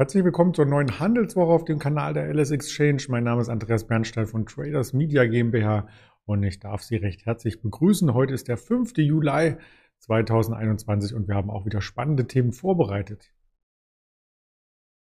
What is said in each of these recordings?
Herzlich willkommen zur neuen Handelswoche auf dem Kanal der LS Exchange. Mein Name ist Andreas Bernstein von Traders Media GmbH und ich darf Sie recht herzlich begrüßen. Heute ist der 5. Juli 2021 und wir haben auch wieder spannende Themen vorbereitet.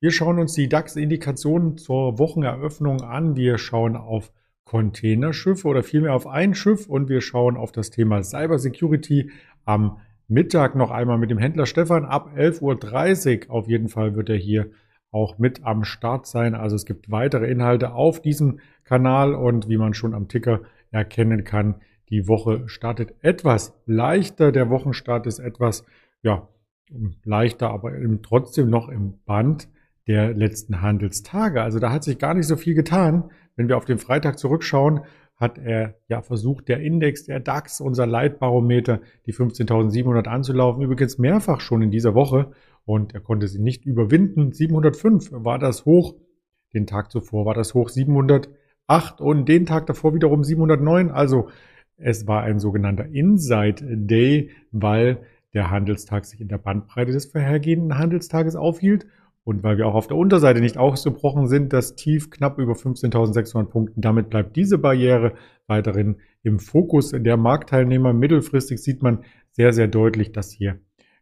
Wir schauen uns die DAX-Indikationen zur Wocheneröffnung an. Wir schauen auf Containerschiffe oder vielmehr auf ein Schiff und wir schauen auf das Thema Cybersecurity am Mittag noch einmal mit dem Händler Stefan ab 11.30 Uhr. Auf jeden Fall wird er hier auch mit am Start sein. Also es gibt weitere Inhalte auf diesem Kanal und wie man schon am Ticker erkennen kann, die Woche startet etwas leichter. Der Wochenstart ist etwas, ja, leichter, aber trotzdem noch im Band der letzten Handelstage. Also da hat sich gar nicht so viel getan. Wenn wir auf den Freitag zurückschauen, hat er ja versucht, der Index, der DAX, unser Leitbarometer, die 15.700 anzulaufen. Übrigens mehrfach schon in dieser Woche und er konnte sie nicht überwinden. 705 war das hoch. Den Tag zuvor war das hoch 708 und den Tag davor wiederum 709. Also es war ein sogenannter Inside Day, weil der Handelstag sich in der Bandbreite des vorhergehenden Handelstages aufhielt und weil wir auch auf der Unterseite nicht ausgebrochen sind, das Tief knapp über 15.600 Punkten. Damit bleibt diese Barriere weiterhin im Fokus der Marktteilnehmer. Mittelfristig sieht man sehr, sehr deutlich, dass hier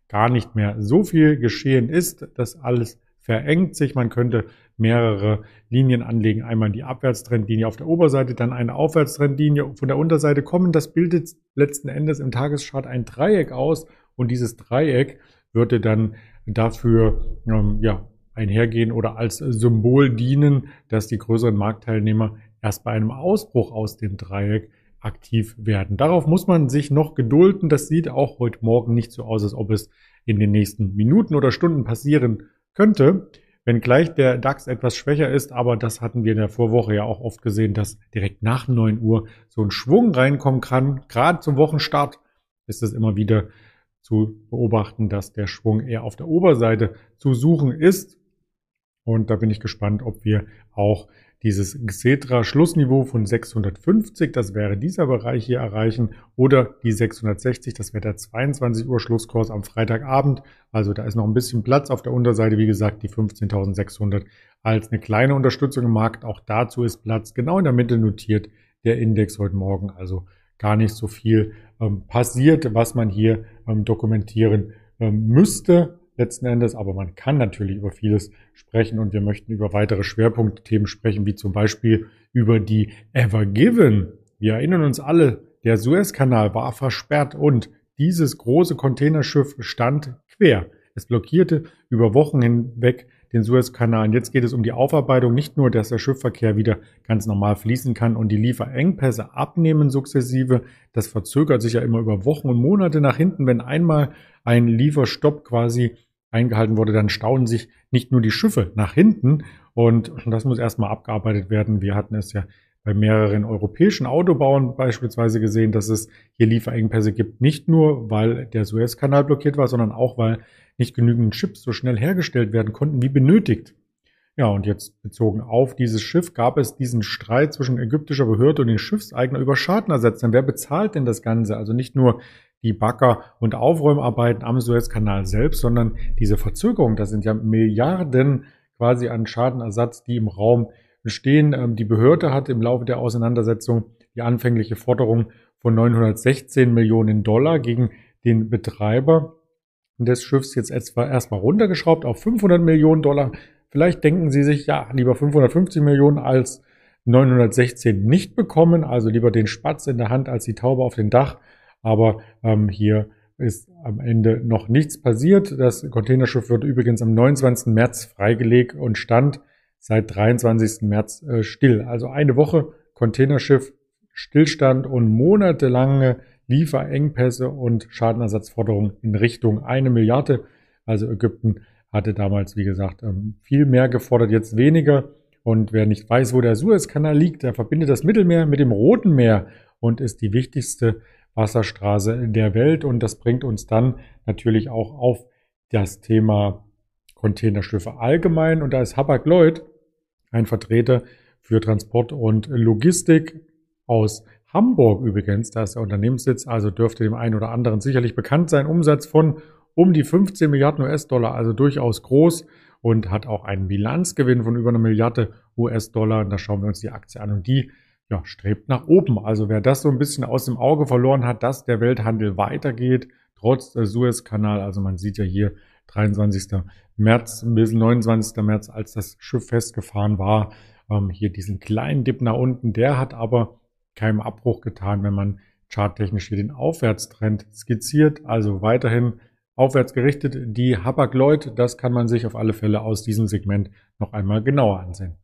gar nicht mehr so viel geschehen ist. Das alles verengt sich. Man könnte mehrere Linien anlegen. Einmal die Abwärtstrendlinie auf der Oberseite, dann eine Aufwärtstrendlinie von der Unterseite kommen. Das bildet letzten Endes im Tageschart ein Dreieck aus und dieses Dreieck würde dann dafür ähm, ja, einhergehen oder als Symbol dienen, dass die größeren Marktteilnehmer erst bei einem Ausbruch aus dem Dreieck aktiv werden. Darauf muss man sich noch gedulden. Das sieht auch heute Morgen nicht so aus, als ob es in den nächsten Minuten oder Stunden passieren könnte. Wenngleich der DAX etwas schwächer ist, aber das hatten wir in der Vorwoche ja auch oft gesehen, dass direkt nach 9 Uhr so ein Schwung reinkommen kann. Gerade zum Wochenstart ist es immer wieder zu beobachten, dass der Schwung eher auf der Oberseite zu suchen ist. Und da bin ich gespannt, ob wir auch dieses Xetra-Schlussniveau von 650, das wäre dieser Bereich hier erreichen, oder die 660, das wäre der 22 Uhr Schlusskurs am Freitagabend. Also da ist noch ein bisschen Platz auf der Unterseite, wie gesagt, die 15.600 als eine kleine Unterstützung im Markt. Auch dazu ist Platz genau in der Mitte notiert der Index heute Morgen. Also gar nicht so viel ähm, passiert, was man hier ähm, dokumentieren ähm, müsste letzten Endes. Aber man kann natürlich über vieles sprechen und wir möchten über weitere Schwerpunktthemen sprechen, wie zum Beispiel über die Ever Given. Wir erinnern uns alle, der Suezkanal war versperrt und dieses große Containerschiff stand quer. Es blockierte über Wochen hinweg den Suezkanal. Und jetzt geht es um die Aufarbeitung, nicht nur, dass der Schiffverkehr wieder ganz normal fließen kann und die Lieferengpässe abnehmen sukzessive. Das verzögert sich ja immer über Wochen und Monate nach hinten. Wenn einmal ein Lieferstopp quasi eingehalten wurde, dann stauen sich nicht nur die Schiffe nach hinten und das muss erstmal abgearbeitet werden. Wir hatten es ja bei mehreren europäischen Autobauern beispielsweise gesehen, dass es hier Lieferengpässe gibt. Nicht nur, weil der Suezkanal blockiert war, sondern auch, weil nicht genügend Chips so schnell hergestellt werden konnten wie benötigt. Ja, und jetzt bezogen auf dieses Schiff gab es diesen Streit zwischen ägyptischer Behörde und den Schiffseigner über Schadenersatzung. Wer bezahlt denn das Ganze? Also nicht nur die Bagger- und Aufräumarbeiten am Suezkanal selbst, sondern diese Verzögerung, das sind ja Milliarden quasi an Schadenersatz, die im Raum stehen. Ähm, die Behörde hat im Laufe der Auseinandersetzung die anfängliche Forderung von 916 Millionen Dollar gegen den Betreiber des Schiffs jetzt etwa erstmal runtergeschraubt auf 500 Millionen Dollar. Vielleicht denken Sie sich, ja, lieber 550 Millionen als 916 nicht bekommen, also lieber den Spatz in der Hand als die Taube auf dem Dach. Aber ähm, hier ist am Ende noch nichts passiert. Das Containerschiff wird übrigens am 29. März freigelegt und stand seit 23. März äh, still. Also eine Woche Containerschiff Stillstand und monatelange Lieferengpässe und Schadenersatzforderungen in Richtung eine Milliarde. Also Ägypten hatte damals, wie gesagt, ähm, viel mehr gefordert, jetzt weniger. Und wer nicht weiß, wo der Suezkanal liegt, der verbindet das Mittelmeer mit dem Roten Meer und ist die wichtigste Wasserstraße der Welt. Und das bringt uns dann natürlich auch auf das Thema Containerschiffe allgemein. Und da ist Hapag-Lloyd ein Vertreter für Transport und Logistik aus Hamburg übrigens, da ist der Unternehmenssitz, also dürfte dem einen oder anderen sicherlich bekannt sein. Umsatz von um die 15 Milliarden US-Dollar, also durchaus groß und hat auch einen Bilanzgewinn von über einer Milliarde US-Dollar. Und da schauen wir uns die Aktie an und die ja, strebt nach oben. Also wer das so ein bisschen aus dem Auge verloren hat, dass der Welthandel weitergeht, trotz der Suezkanal, also man sieht ja hier 23. März bis 29. März, als das Schiff festgefahren war, ähm, hier diesen kleinen Dip nach unten, der hat aber keinen Abbruch getan, wenn man charttechnisch hier den Aufwärtstrend skizziert, also weiterhin aufwärts gerichtet. Die Hapag-Lloyd, das kann man sich auf alle Fälle aus diesem Segment noch einmal genauer ansehen.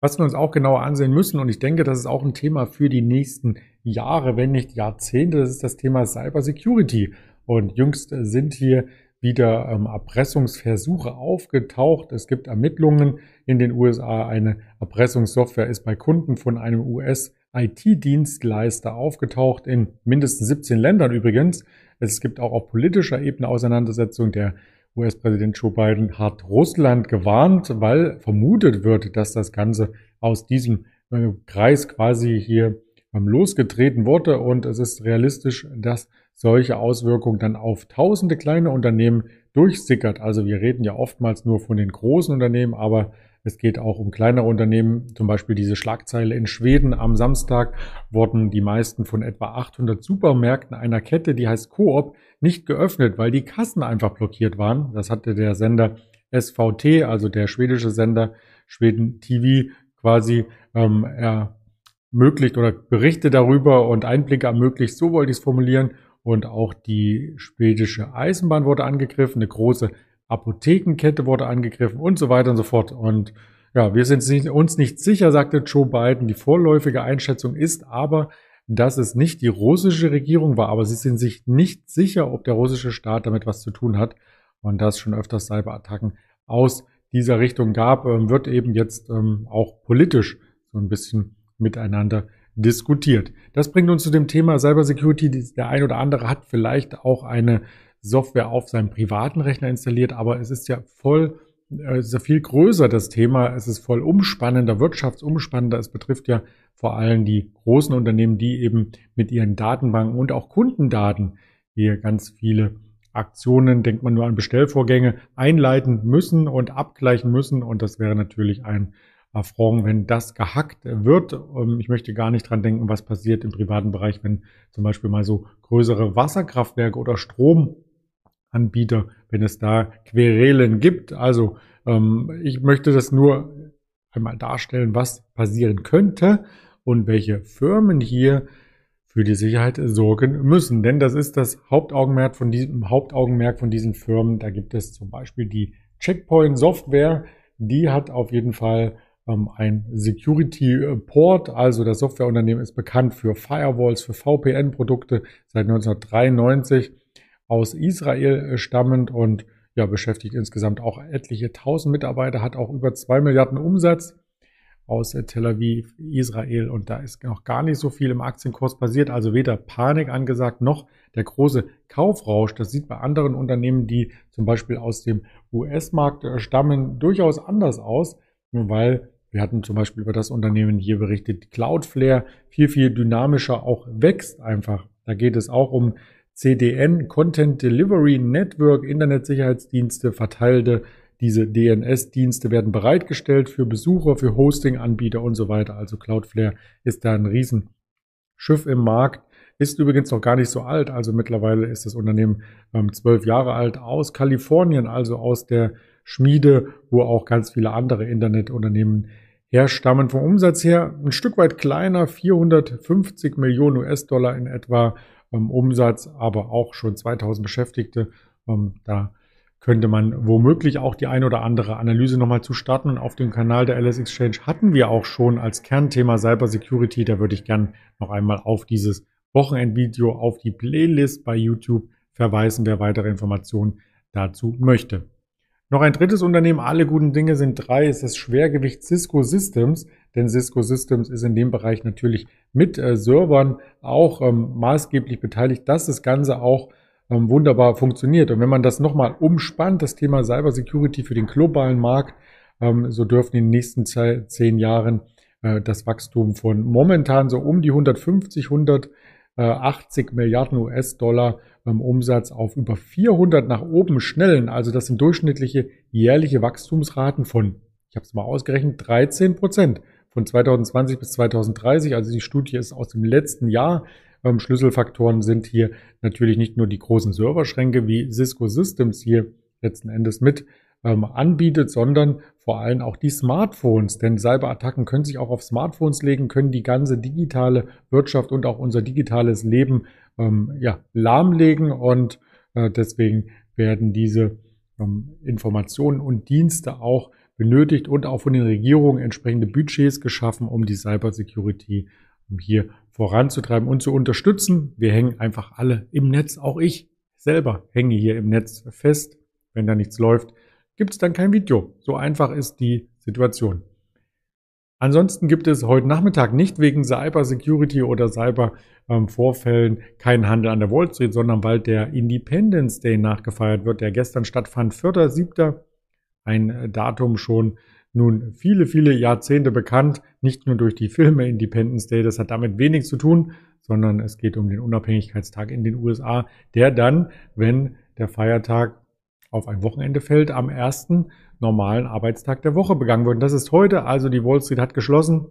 Was wir uns auch genauer ansehen müssen, und ich denke, das ist auch ein Thema für die nächsten Jahre, wenn nicht Jahrzehnte, das ist das Thema Cyber Security. Und jüngst sind hier wieder ähm, Erpressungsversuche aufgetaucht. Es gibt Ermittlungen in den USA. Eine Erpressungssoftware ist bei Kunden von einem US-IT-Dienstleister aufgetaucht, in mindestens 17 Ländern übrigens. Es gibt auch auf politischer Ebene Auseinandersetzungen. Der US-Präsident Joe Biden hat Russland gewarnt, weil vermutet wird, dass das Ganze aus diesem äh, Kreis quasi hier ähm, losgetreten wurde. Und es ist realistisch, dass solche Auswirkungen dann auf tausende kleine Unternehmen durchsickert. Also wir reden ja oftmals nur von den großen Unternehmen, aber es geht auch um kleinere Unternehmen, zum Beispiel diese Schlagzeile in Schweden. Am Samstag wurden die meisten von etwa 800 Supermärkten einer Kette, die heißt Coop, nicht geöffnet, weil die Kassen einfach blockiert waren. Das hatte der Sender SVT, also der schwedische Sender Schweden TV, quasi ähm, ermöglicht oder Berichte darüber und Einblicke ermöglicht. So wollte ich es formulieren. Und auch die schwedische Eisenbahn wurde angegriffen, eine große Apothekenkette wurde angegriffen und so weiter und so fort. Und ja, wir sind uns nicht sicher, sagte Joe Biden. Die vorläufige Einschätzung ist aber, dass es nicht die russische Regierung war, aber sie sind sich nicht sicher, ob der russische Staat damit was zu tun hat. Und da es schon öfters Cyberattacken aus dieser Richtung gab, ähm, wird eben jetzt ähm, auch politisch so ein bisschen miteinander diskutiert. Das bringt uns zu dem Thema Cybersecurity. Der ein oder andere hat vielleicht auch eine Software auf seinem privaten Rechner installiert, aber es ist ja voll, äh, es ist ja viel größer das Thema, es ist voll umspannender, wirtschaftsumspannender. Es betrifft ja vor allem die großen Unternehmen, die eben mit ihren Datenbanken und auch Kundendaten hier ganz viele Aktionen, denkt man nur an Bestellvorgänge, einleiten müssen und abgleichen müssen. Und das wäre natürlich ein Affront, wenn das gehackt wird. Ähm, ich möchte gar nicht dran denken, was passiert im privaten Bereich, wenn zum Beispiel mal so größere Wasserkraftwerke oder Strom Anbieter, wenn es da Querelen gibt. Also ähm, ich möchte das nur einmal darstellen, was passieren könnte und welche Firmen hier für die Sicherheit sorgen müssen. Denn das ist das Hauptaugenmerk von diesem Hauptaugenmerk von diesen Firmen. Da gibt es zum Beispiel die Checkpoint Software. Die hat auf jeden Fall ein Security Port. Also das Softwareunternehmen ist bekannt für Firewalls, für VPN-Produkte seit 1993 aus Israel äh, stammend und ja, beschäftigt insgesamt auch etliche tausend Mitarbeiter, hat auch über zwei Milliarden Umsatz aus äh, Tel Aviv, Israel und da ist noch gar nicht so viel im Aktienkurs passiert, also weder Panik angesagt noch der große Kaufrausch. Das sieht bei anderen Unternehmen, die zum Beispiel aus dem US-Markt äh, stammen, durchaus anders aus, weil wir hatten zum Beispiel über das Unternehmen hier berichtet, Cloudflare viel, viel dynamischer auch wächst einfach. Da geht es auch um CDN, Content Delivery Network, Internetsicherheitsdienste, verteilte diese DNS-Dienste werden bereitgestellt für Besucher, für Hosting-Anbieter und so weiter. Also Cloudflare ist da ein Riesenschiff im Markt. Ist übrigens noch gar nicht so alt. Also mittlerweile ist das Unternehmen ähm, zwölf Jahre alt aus Kalifornien, also aus der Schmiede, wo auch ganz viele andere Internetunternehmen herstammen. Vom Umsatz her ein Stück weit kleiner, 450 Millionen US-Dollar in etwa ähm, Umsatz, aber auch schon 2000 Beschäftigte. Ähm, da könnte man womöglich auch die ein oder andere Analyse nochmal zu starten. Und auf dem Kanal der LS Exchange hatten wir auch schon als Kernthema Cyber Security. Da würde ich gern noch einmal auf dieses Wochenendvideo, auf die Playlist bei YouTube verweisen, wer weitere Informationen dazu möchte. Noch ein drittes Unternehmen, alle guten Dinge sind drei, ist das Schwergewicht Cisco Systems, denn Cisco Systems ist in dem Bereich natürlich mit äh, Servern auch ähm, maßgeblich beteiligt, dass das Ganze auch ähm, wunderbar funktioniert. Und wenn man das nochmal umspannt, das Thema Cyber Security für den globalen Markt, ähm, so dürfen in den nächsten zehn Jahren äh, das Wachstum von momentan so um die 150, 100 80 Milliarden US-Dollar Umsatz auf über 400 nach oben schnellen. Also das sind durchschnittliche jährliche Wachstumsraten von, ich habe es mal ausgerechnet, 13 Prozent von 2020 bis 2030. Also die Studie ist aus dem letzten Jahr. Ähm, Schlüsselfaktoren sind hier natürlich nicht nur die großen Serverschränke wie Cisco Systems hier letzten Endes mit ähm, anbietet, sondern vor allem auch die Smartphones. Denn Cyberattacken können sich auch auf Smartphones legen, können die ganze digitale Wirtschaft und auch unser digitales Leben ähm, ja, lahmlegen. Und äh, deswegen werden diese ähm, Informationen und Dienste auch benötigt und auch von den Regierungen entsprechende Budgets geschaffen, um die Cybersecurity um hier voranzutreiben und zu unterstützen. Wir hängen einfach alle im Netz, auch ich selber hänge hier im Netz fest. Wenn da nichts läuft, gibt es dann kein Video. So einfach ist die Situation. Ansonsten gibt es heute Nachmittag nicht wegen Cyber Security oder Cyber ähm, Vorfällen keinen Handel an der Wall Street, sondern weil der Independence Day nachgefeiert wird, der gestern stattfand, 4.7. Ein äh, Datum schon nun viele, viele Jahrzehnte bekannt, nicht nur durch die Filme Independence Day, das hat damit wenig zu tun, sondern es geht um den Unabhängigkeitstag in den USA, der dann, wenn der Feiertag auf ein Wochenende fällt, am ersten normalen Arbeitstag der Woche begangen wird. Und das ist heute, also die Wall Street hat geschlossen.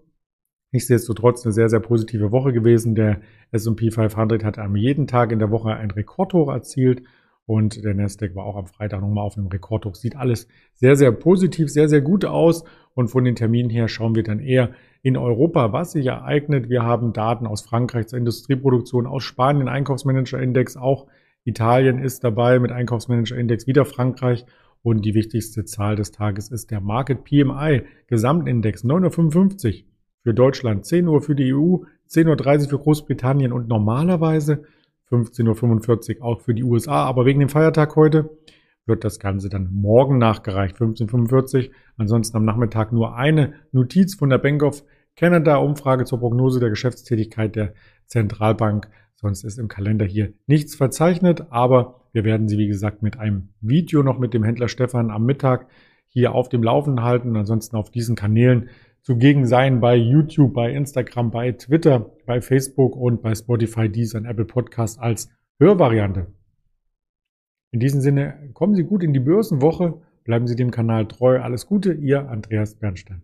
Nichtsdestotrotz eine sehr, sehr positive Woche gewesen. Der S&P 500 hat am jeden Tag in der Woche ein Rekordhoch erzielt und der Nasdaq war auch am Freitag nochmal auf einem Rekordhoch. Sieht alles sehr, sehr positiv, sehr, sehr gut aus. Und von den Terminen her schauen wir dann eher in Europa, was sich ereignet. Wir haben Daten aus Frankreich zur Industrieproduktion, aus Spanien, Einkaufsmanager-Index, auch Italien ist dabei mit Einkaufsmanager-Index, wieder Frankreich. Und die wichtigste Zahl des Tages ist der Market PMI, Gesamtindex 955 für Deutschland, 10 Uhr für die EU, 10.30 Uhr für Großbritannien und normalerweise 15.45 Uhr auch für die USA. Aber wegen dem Feiertag heute wird das Ganze dann morgen nachgereicht, 15.45 Uhr. Ansonsten am Nachmittag nur eine Notiz von der Bank of Canada, Umfrage zur Prognose der Geschäftstätigkeit der Zentralbank Sonst ist im Kalender hier nichts verzeichnet, aber wir werden Sie, wie gesagt, mit einem Video noch mit dem Händler Stefan am Mittag hier auf dem Laufenden halten und ansonsten auf diesen Kanälen zugegen sein bei YouTube, bei Instagram, bei Twitter, bei Facebook und bei Spotify, Deezer und Apple Podcast als Hörvariante. In diesem Sinne, kommen Sie gut in die Börsenwoche, bleiben Sie dem Kanal treu. Alles Gute, Ihr Andreas Bernstein.